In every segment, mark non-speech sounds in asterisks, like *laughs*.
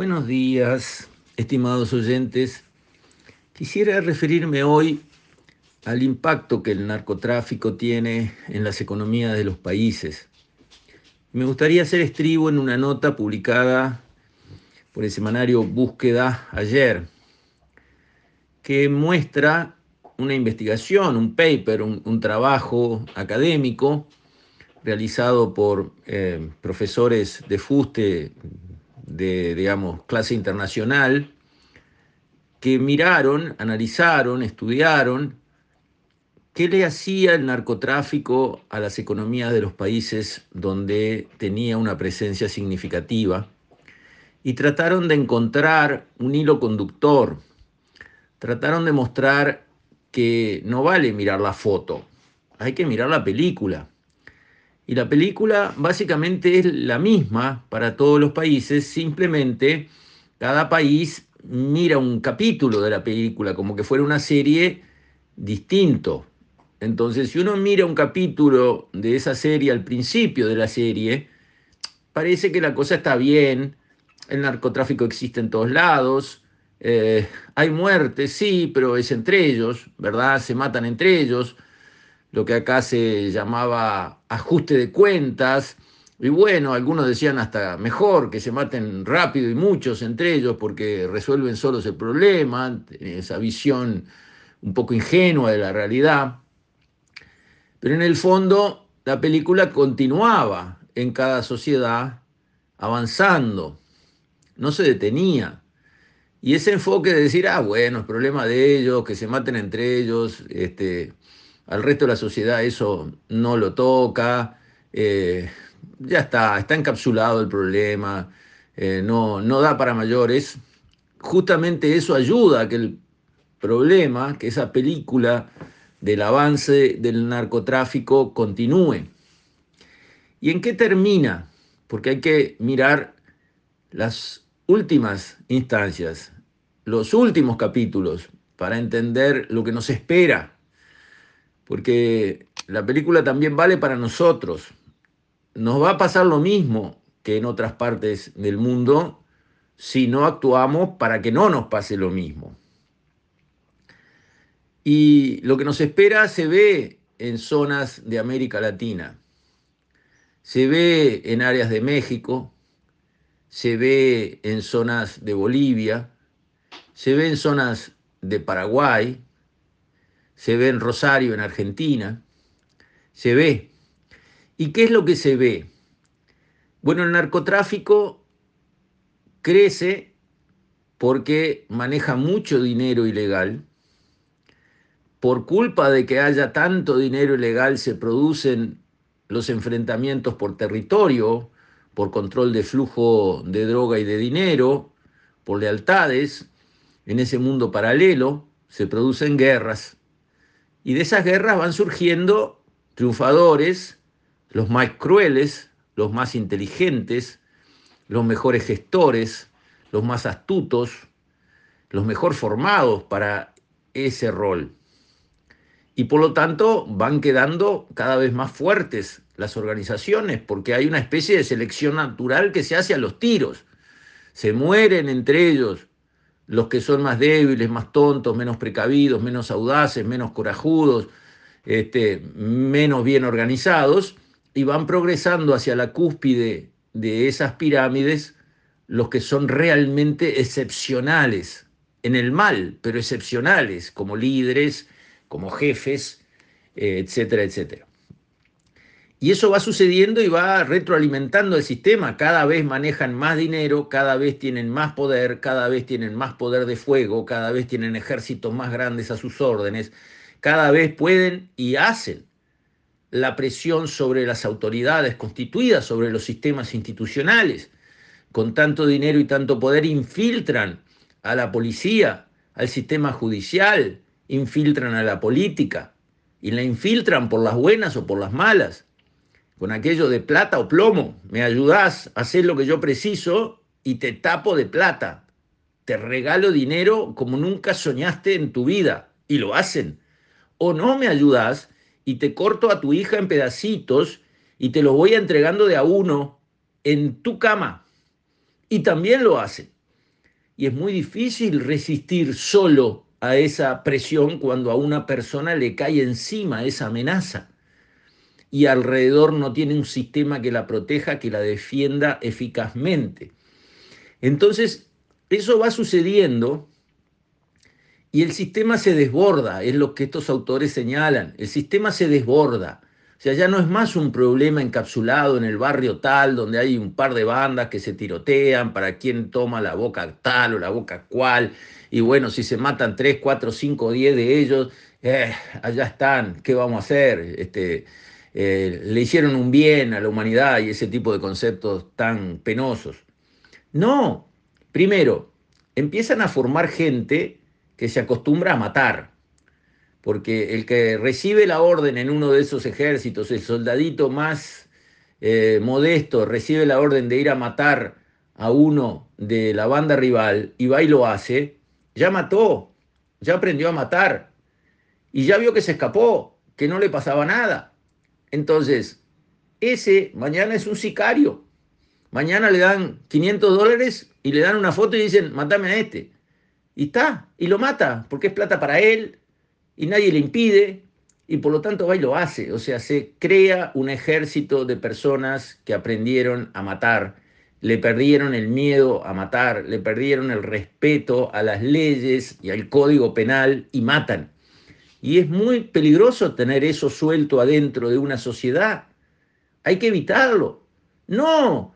Buenos días, estimados oyentes. Quisiera referirme hoy al impacto que el narcotráfico tiene en las economías de los países. Me gustaría hacer estribo en una nota publicada por el semanario Búsqueda ayer, que muestra una investigación, un paper, un, trabajo académico realizado por eh, profesores de fuste de, digamos, clase internacional, que miraron, analizaron, estudiaron qué le hacía el narcotráfico a las economías de los países donde tenía una presencia significativa y trataron de encontrar un hilo conductor, trataron de mostrar que no vale mirar la foto, hay que mirar la película. Y la película básicamente es la misma para todos los países, simplemente cada país mira un capítulo de la película como que fuera una serie distinto. Entonces, si uno mira un capítulo de esa serie al principio de la serie, parece que la cosa está bien, el narcotráfico existe en todos lados, eh, hay muertes, sí, pero es entre ellos, ¿verdad? Se matan entre ellos lo que acá se llamaba ajuste de cuentas, y bueno, algunos decían hasta mejor que se maten rápido y muchos entre ellos porque resuelven solos el problema, esa visión un poco ingenua de la realidad. Pero en el fondo la película continuaba en cada sociedad avanzando, no se detenía. Y ese enfoque de decir, ah, bueno, es problema de ellos, que se maten entre ellos, este, al resto de la sociedad eso no lo toca, eh, ya está, está encapsulado el problema, eh, no, no da para mayores. Justamente eso ayuda a que el problema, que esa película del avance del narcotráfico continúe. ¿Y en qué termina? Porque hay que mirar las últimas instancias, los últimos capítulos, para entender lo que nos espera porque la película también vale para nosotros. Nos va a pasar lo mismo que en otras partes del mundo si no actuamos para que no nos pase lo mismo. Y lo que nos espera se ve en zonas de América Latina, se ve en áreas de México, se ve en zonas de Bolivia, se ve en zonas de Paraguay, se ve en Rosario, en Argentina, se ve. ¿Y qué es lo que se ve? Bueno, el narcotráfico crece porque maneja mucho dinero ilegal. Por culpa de que haya tanto dinero ilegal se producen los enfrentamientos por territorio, por control de flujo de droga y de dinero, por lealtades. En ese mundo paralelo se producen guerras. Y de esas guerras van surgiendo triunfadores, los más crueles, los más inteligentes, los mejores gestores, los más astutos, los mejor formados para ese rol. Y por lo tanto van quedando cada vez más fuertes las organizaciones porque hay una especie de selección natural que se hace a los tiros. Se mueren entre ellos los que son más débiles, más tontos, menos precavidos, menos audaces, menos corajudos, este, menos bien organizados, y van progresando hacia la cúspide de esas pirámides los que son realmente excepcionales, en el mal, pero excepcionales, como líderes, como jefes, eh, etcétera, etcétera. Y eso va sucediendo y va retroalimentando el sistema. Cada vez manejan más dinero, cada vez tienen más poder, cada vez tienen más poder de fuego, cada vez tienen ejércitos más grandes a sus órdenes, cada vez pueden y hacen la presión sobre las autoridades constituidas, sobre los sistemas institucionales. Con tanto dinero y tanto poder infiltran a la policía, al sistema judicial, infiltran a la política y la infiltran por las buenas o por las malas con aquello de plata o plomo. Me ayudás a hacer lo que yo preciso y te tapo de plata. Te regalo dinero como nunca soñaste en tu vida. Y lo hacen. O no me ayudas y te corto a tu hija en pedacitos y te lo voy entregando de a uno en tu cama. Y también lo hacen. y es muy difícil resistir solo a esa presión cuando a una persona le cae encima esa amenaza y alrededor no tiene un sistema que la proteja, que la defienda eficazmente. Entonces, eso va sucediendo y el sistema se desborda, es lo que estos autores señalan, el sistema se desborda. O sea, ya no es más un problema encapsulado en el barrio tal, donde hay un par de bandas que se tirotean para quién toma la boca tal o la boca cual. Y bueno, si se matan tres, cuatro, cinco, diez de ellos, eh, allá están, ¿qué vamos a hacer? Este, eh, le hicieron un bien a la humanidad y ese tipo de conceptos tan penosos. No, primero, empiezan a formar gente que se acostumbra a matar porque el que recibe la orden en uno de esos ejércitos, el soldadito más eh, modesto, recibe la orden de ir a matar a uno de la banda rival y va y lo hace, ya mató, ya aprendió a matar y ya vio que se escapó, que no le pasaba nada. Entonces, ese mañana es un sicario. Mañana le dan 500 dólares y le dan una foto y dicen, matame a este. Y está, y lo mata, porque es plata para él, y nadie le impide y por lo tanto va y lo hace. O sea, se crea un ejército de personas que aprendieron a matar, le perdieron el miedo a matar, le perdieron el respeto a las leyes y al código penal y matan. Y es muy peligroso tener eso suelto adentro de una sociedad. Hay que evitarlo. No,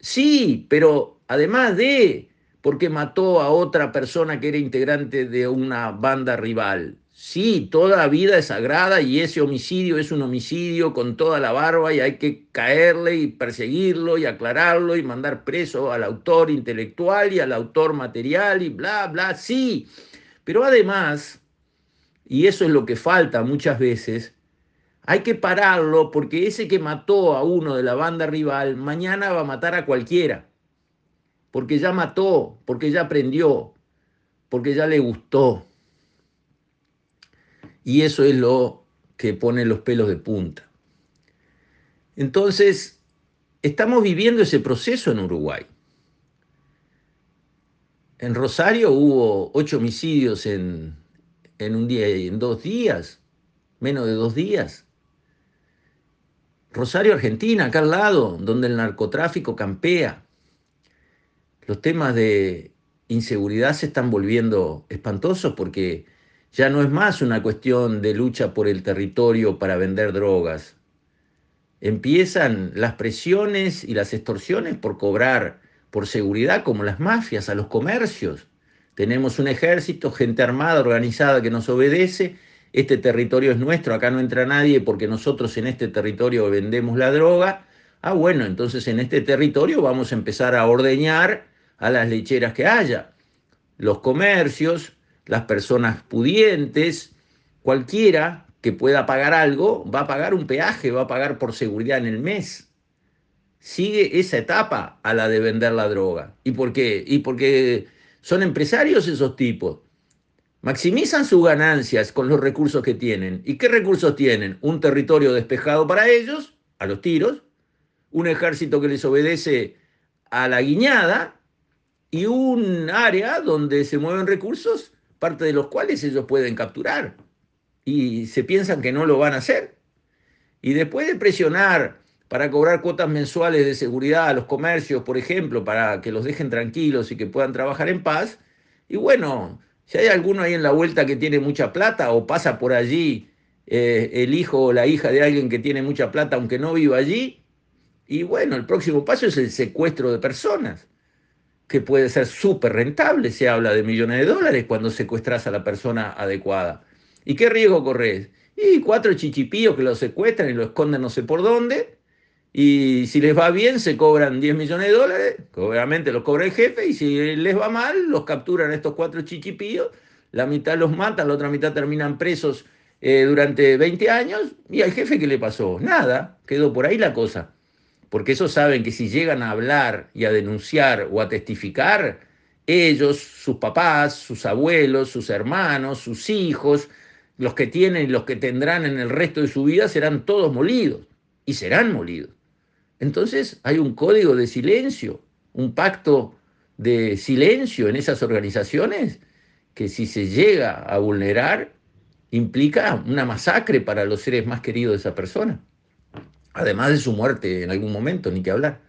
sí, pero además de, porque mató a otra persona que era integrante de una banda rival. Sí, toda vida es sagrada y ese homicidio es un homicidio con toda la barba y hay que caerle y perseguirlo y aclararlo y mandar preso al autor intelectual y al autor material y bla, bla, sí. Pero además, y eso es lo que falta muchas veces, hay que pararlo porque ese que mató a uno de la banda rival mañana va a matar a cualquiera. Porque ya mató, porque ya aprendió, porque ya le gustó. Y eso es lo que pone los pelos de punta. Entonces, estamos viviendo ese proceso en Uruguay. En Rosario hubo ocho homicidios en, en un día, en dos días, menos de dos días. Rosario, Argentina, acá al lado, donde el narcotráfico campea. Los temas de inseguridad se están volviendo espantosos porque ya no es más una cuestión de lucha por el territorio para vender drogas. Empiezan las presiones y las extorsiones por cobrar por seguridad como las mafias a los comercios. Tenemos un ejército, gente armada, organizada que nos obedece. Este territorio es nuestro, acá no entra nadie porque nosotros en este territorio vendemos la droga. Ah, bueno, entonces en este territorio vamos a empezar a ordeñar a las lecheras que haya. Los comercios, las personas pudientes, cualquiera que pueda pagar algo, va a pagar un peaje, va a pagar por seguridad en el mes. Sigue esa etapa a la de vender la droga. ¿Y por qué? Y porque son empresarios esos tipos. Maximizan sus ganancias con los recursos que tienen. ¿Y qué recursos tienen? Un territorio despejado para ellos, a los tiros, un ejército que les obedece a la guiñada y un área donde se mueven recursos parte de los cuales ellos pueden capturar y se piensan que no lo van a hacer. Y después de presionar para cobrar cuotas mensuales de seguridad a los comercios, por ejemplo, para que los dejen tranquilos y que puedan trabajar en paz, y bueno, si hay alguno ahí en la vuelta que tiene mucha plata o pasa por allí eh, el hijo o la hija de alguien que tiene mucha plata aunque no viva allí, y bueno, el próximo paso es el secuestro de personas que puede ser súper rentable, se habla de millones de dólares cuando secuestras a la persona adecuada. ¿Y qué riesgo corres? Y cuatro chichipíos que lo secuestran y lo esconden no sé por dónde, y si les va bien se cobran 10 millones de dólares, obviamente los cobra el jefe, y si les va mal, los capturan estos cuatro chichipíos, la mitad los matan, la otra mitad terminan presos eh, durante 20 años, y al jefe ¿qué le pasó? Nada, quedó por ahí la cosa porque ellos saben que si llegan a hablar y a denunciar o a testificar, ellos, sus papás, sus abuelos, sus hermanos, sus hijos, los que tienen y los que tendrán en el resto de su vida serán todos molidos y serán molidos. Entonces hay un código de silencio, un pacto de silencio en esas organizaciones que si se llega a vulnerar implica una masacre para los seres más queridos de esa persona, además de su muerte en algún momento, ni que hablar.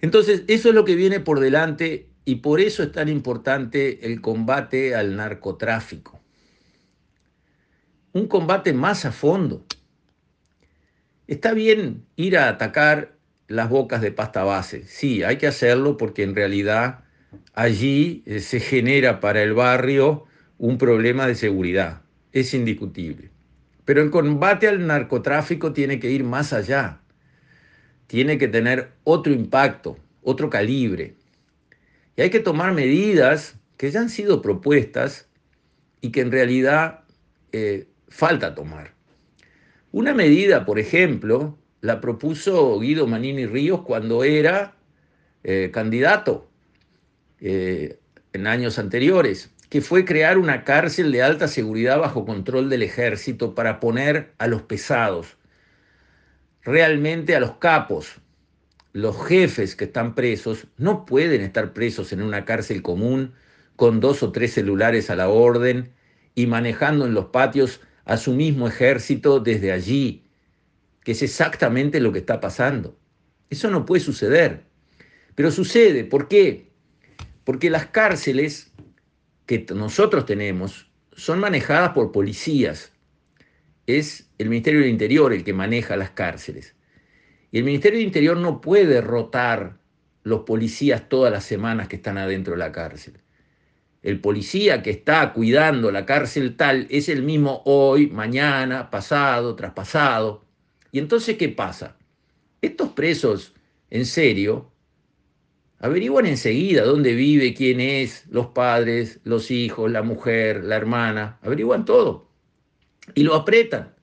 Entonces, eso es lo que viene por delante y por eso es tan importante el combate al narcotráfico. Un combate más a fondo. Está bien ir a atacar las bocas de pasta base. Sí, hay que hacerlo porque en realidad allí eh, se genera para el barrio un problema de seguridad. Es indiscutible. Pero el combate al narcotráfico tiene que ir más allá. Tiene que tener otro impacto, otro calibre. Y hay que tomar medidas que ya han sido propuestas y que en realidad eh, falta tomar. Una medida, por ejemplo, la propuso Guido Manini Ríos cuando era eh, candidato eh, en años anteriores, que fue crear una cárcel de alta seguridad bajo control del ejército para poner a los pesados, realmente a los capos, los jefes que están presos, no pueden estar presos en una cárcel común con dos o tres celulares a la orden y manejando en los patios a su mismo ejército desde allí, que es exactamente lo que está pasando. Eso no puede suceder. Pero sucede, ¿por qué? Porque las cárceles que nosotros tenemos son manejadas por policías. Es el Ministerio del Interior el que maneja las cárceles. Y el Ministerio del Interior no puede rotar los policías todas las semanas que están adentro de la cárcel. El policía que está cuidando la cárcel tal es el mismo hoy, mañana, pasado, traspasado. Y entonces, ¿qué pasa? Estos presos, en serio, averiguan enseguida dónde vive, quién es, los padres, los hijos, la mujer, la hermana, averiguan todo. Y lo apretan.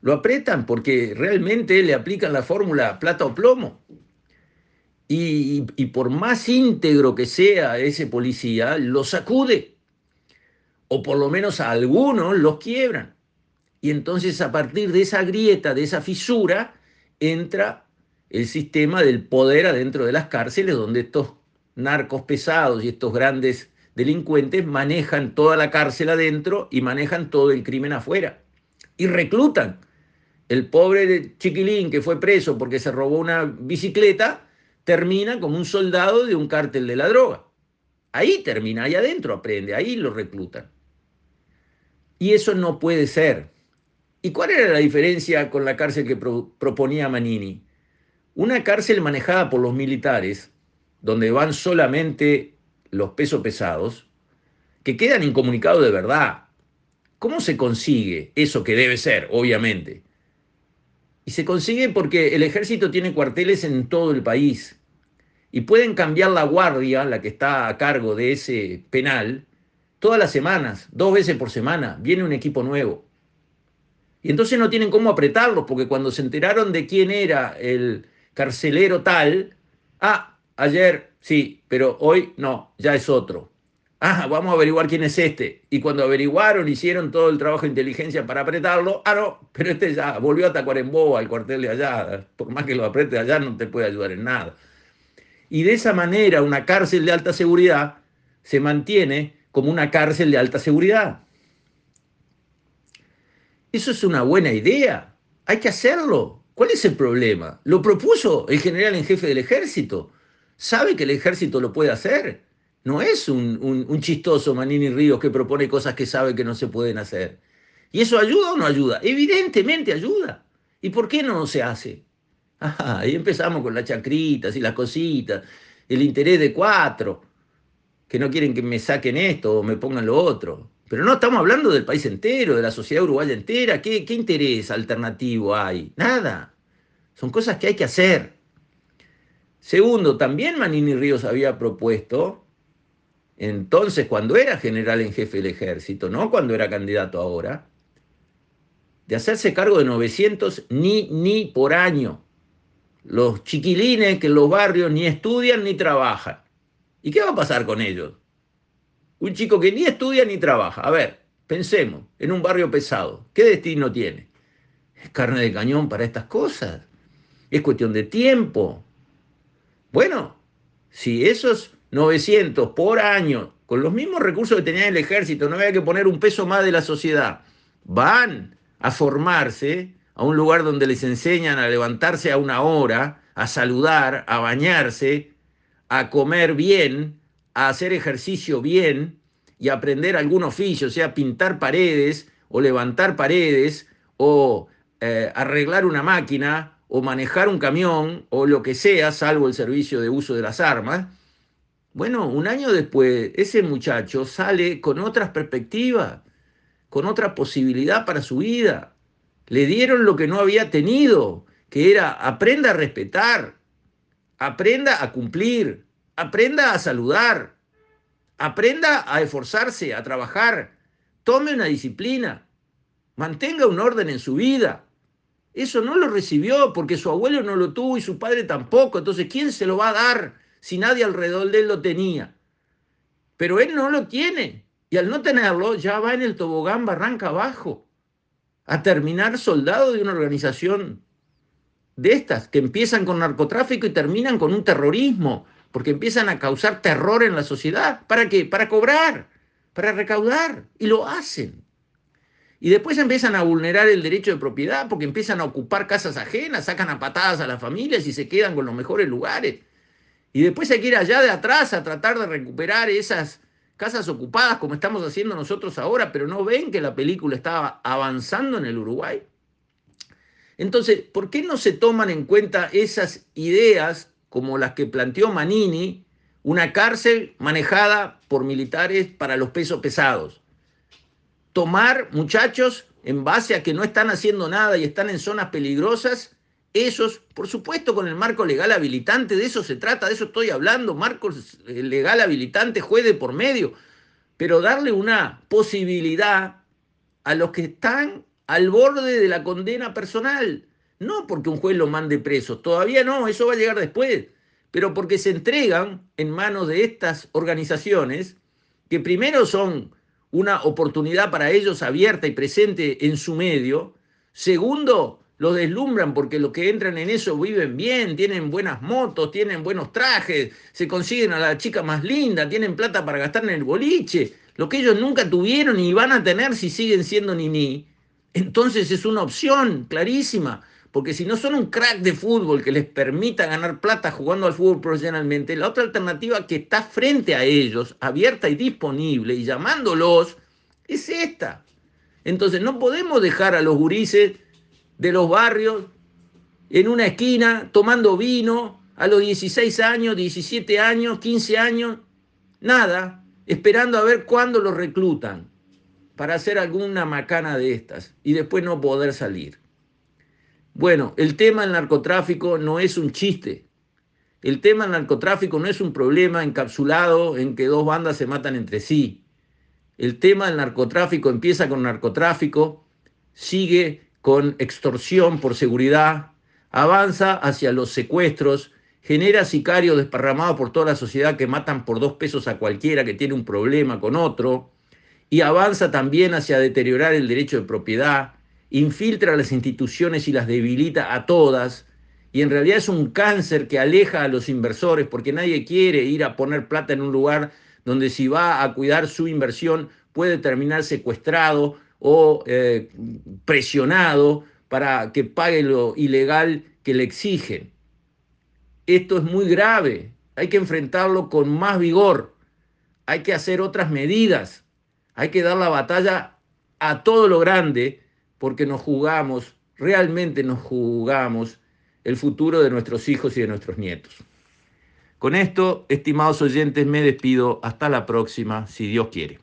Lo apretan porque realmente le aplican la fórmula plata o plomo. Y, por más íntegro que sea ese policía, lo sacude. O por lo menos a algunos los quiebran. Y entonces a partir de esa grieta, de esa fisura, entra el sistema del poder adentro de las cárceles, donde estos narcos pesados y estos grandes delincuentes manejan toda la cárcel adentro y manejan todo el crimen afuera. Y reclutan. El pobre chiquilín que fue preso porque se robó una bicicleta, termina como un soldado de un cártel de la droga. Ahí termina, ahí adentro aprende, ahí lo reclutan. Y eso no puede ser. ¿Y cuál era la diferencia con la cárcel que proponía Manini? Una cárcel manejada por los militares, donde van solamente los pesos pesados, que quedan incomunicados de verdad. ¿Cómo se consigue eso que debe ser, obviamente? Y se consigue porque el ejército tiene cuarteles en todo el país y pueden cambiar la guardia, la que está a cargo de ese penal, todas las semanas, dos veces por semana, viene un equipo nuevo. Y entonces no tienen cómo apretarlos, porque cuando se enteraron de quién era el carcelero tal, ah, ayer sí, pero hoy no, ya es otro. Ah, vamos a averiguar quién es este. Y cuando averiguaron, hicieron todo el trabajo de inteligencia para apretarlo, ah, no, pero este ya volvió a Tacuarembó, al cuartel de allá. Por más que lo apriete allá, no te puede ayudar en nada. Y de esa manera, una cárcel de alta seguridad se mantiene como una cárcel de alta seguridad. Eso es una buena idea. Hay que hacerlo. ¿Cuál es el problema? Lo propuso el general en jefe del ejército. Sabe que el ejército lo puede hacer. No es un, chistoso Manini Ríos que propone cosas que sabe que no se pueden hacer. ¿Y eso ayuda o no ayuda? Evidentemente ayuda. ¿Y por qué no se hace? *laughs* Ah, ahí empezamos con las chacritas y las cositas, el interés de cuatro, que no quieren que me saquen esto o me pongan lo otro. Pero no estamos hablando del país entero, de la sociedad uruguaya entera. ¿Qué, qué interés alternativo hay? Nada. Son cosas que hay que hacer. Segundo, también Manini Ríos había propuesto, entonces cuando era general en jefe del ejército, no cuando era candidato ahora, de hacerse cargo de 900 ni, ni por año. Los chiquilines que en los barrios ni estudian ni trabajan. ¿Y qué va a pasar con ellos? Un chico que ni estudia ni trabaja. A ver, pensemos, en un barrio pesado, ¿qué destino tiene? Es carne de cañón para estas cosas. Es cuestión de tiempo. Bueno, si esos 900 por año, con los mismos recursos que tenía el ejército, no había que poner un peso más de la sociedad, van a formarse a un lugar donde les enseñan a levantarse a una hora, a saludar, a bañarse, a comer bien, a hacer ejercicio bien y aprender algún oficio, o sea, pintar paredes o levantar paredes o eh, arreglar una máquina o manejar un camión o lo que sea, salvo el servicio de uso de las armas, bueno, un año después, ese muchacho sale con otras perspectivas, con otra posibilidad para su vida. Le dieron lo que no había tenido, que era aprenda a respetar, aprenda a cumplir, aprenda a saludar, aprenda a esforzarse, a trabajar, tome una disciplina, mantenga un orden en su vida. Eso no lo recibió porque su abuelo no lo tuvo y su padre tampoco. Entonces, ¿quién se lo va a dar? Si nadie alrededor de él lo tenía. Pero él no lo tiene. Y al no tenerlo, ya va en el tobogán barranca abajo a terminar soldado de una organización de estas, que empiezan con narcotráfico y terminan con un terrorismo, porque empiezan a causar terror en la sociedad. ¿Para qué? Para cobrar, para recaudar. Y lo hacen. Y después empiezan a vulnerar el derecho de propiedad porque empiezan a ocupar casas ajenas, sacan a patadas a las familias y se quedan con los mejores lugares. Y después hay que ir allá de atrás a tratar de recuperar esas casas ocupadas como estamos haciendo nosotros ahora, pero no ven que la película estaba avanzando en el Uruguay. Entonces, ¿por qué no se toman en cuenta esas ideas como las que planteó Manini, una cárcel manejada por militares para los pesos pesados? Tomar muchachos en base a que no están haciendo nada y están en zonas peligrosas esos, por supuesto, con el marco legal habilitante, de eso se trata, de eso estoy hablando, marco legal habilitante, juez por medio, pero darle una posibilidad a los que están al borde de la condena personal, no porque un juez lo mande preso, todavía no, eso va a llegar después, pero porque se entregan en manos de estas organizaciones que primero son una oportunidad para ellos abierta y presente en su medio, segundo, los deslumbran porque los que entran en eso viven bien, tienen buenas motos, tienen buenos trajes, se consiguen a la chica más linda, tienen plata para gastar en el boliche, lo que ellos nunca tuvieron y van a tener si siguen siendo ni Entonces es una opción clarísima, porque si no son un crack de fútbol que les permita ganar plata jugando al fútbol profesionalmente, la otra alternativa que está frente a ellos, abierta y disponible y llamándolos, es esta. Entonces no podemos dejar a los gurises de los barrios en una esquina tomando vino a los 16 años, 17 años, 15 años, nada, esperando a ver cuándo los reclutan para hacer alguna macana de estas y después no poder salir. Bueno, el tema del narcotráfico no es un chiste. El tema del narcotráfico no es un problema encapsulado en que dos bandas se matan entre sí. El tema del narcotráfico empieza con narcotráfico, sigue con extorsión por seguridad, avanza hacia los secuestros, genera sicarios desparramados por toda la sociedad que matan por dos pesos a cualquiera que tiene un problema con otro, y avanza también hacia deteriorar el derecho de propiedad, infiltra las instituciones y las debilita a todas, y en realidad es un cáncer que aleja a los inversores porque nadie quiere ir a poner plata en un lugar donde si va a cuidar su inversión puede terminar secuestrado o eh, presionado para que pague lo ilegal que le exigen. Esto es muy grave, hay que enfrentarlo con más vigor, hay que hacer otras medidas, hay que dar la batalla a todo lo grande porque nos jugamos, realmente nos jugamos el futuro de nuestros hijos y de nuestros nietos. Con esto, estimados oyentes, me despido. Hasta la próxima, si Dios quiere.